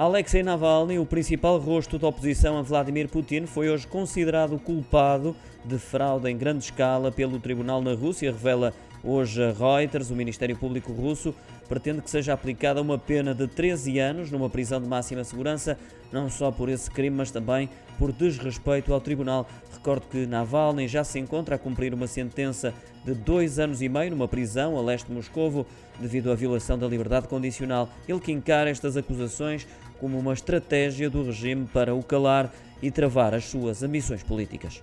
Alexei Navalny, o principal rosto da oposição a Vladimir Putin, foi hoje considerado culpado de fraude em grande escala pelo tribunal na Rússia, revela hoje a Reuters. O Ministério Público russo pretende que seja aplicada uma pena de 13 anos numa prisão de máxima segurança, não só por esse crime, mas também por desrespeito ao tribunal. Recordo que Navalny já se encontra a cumprir uma sentença de dois anos e meio numa prisão a leste de Moscovo devido à violação da liberdade condicional. Ele que encara estas acusações como uma estratégia do regime para o calar e travar as suas ambições políticas.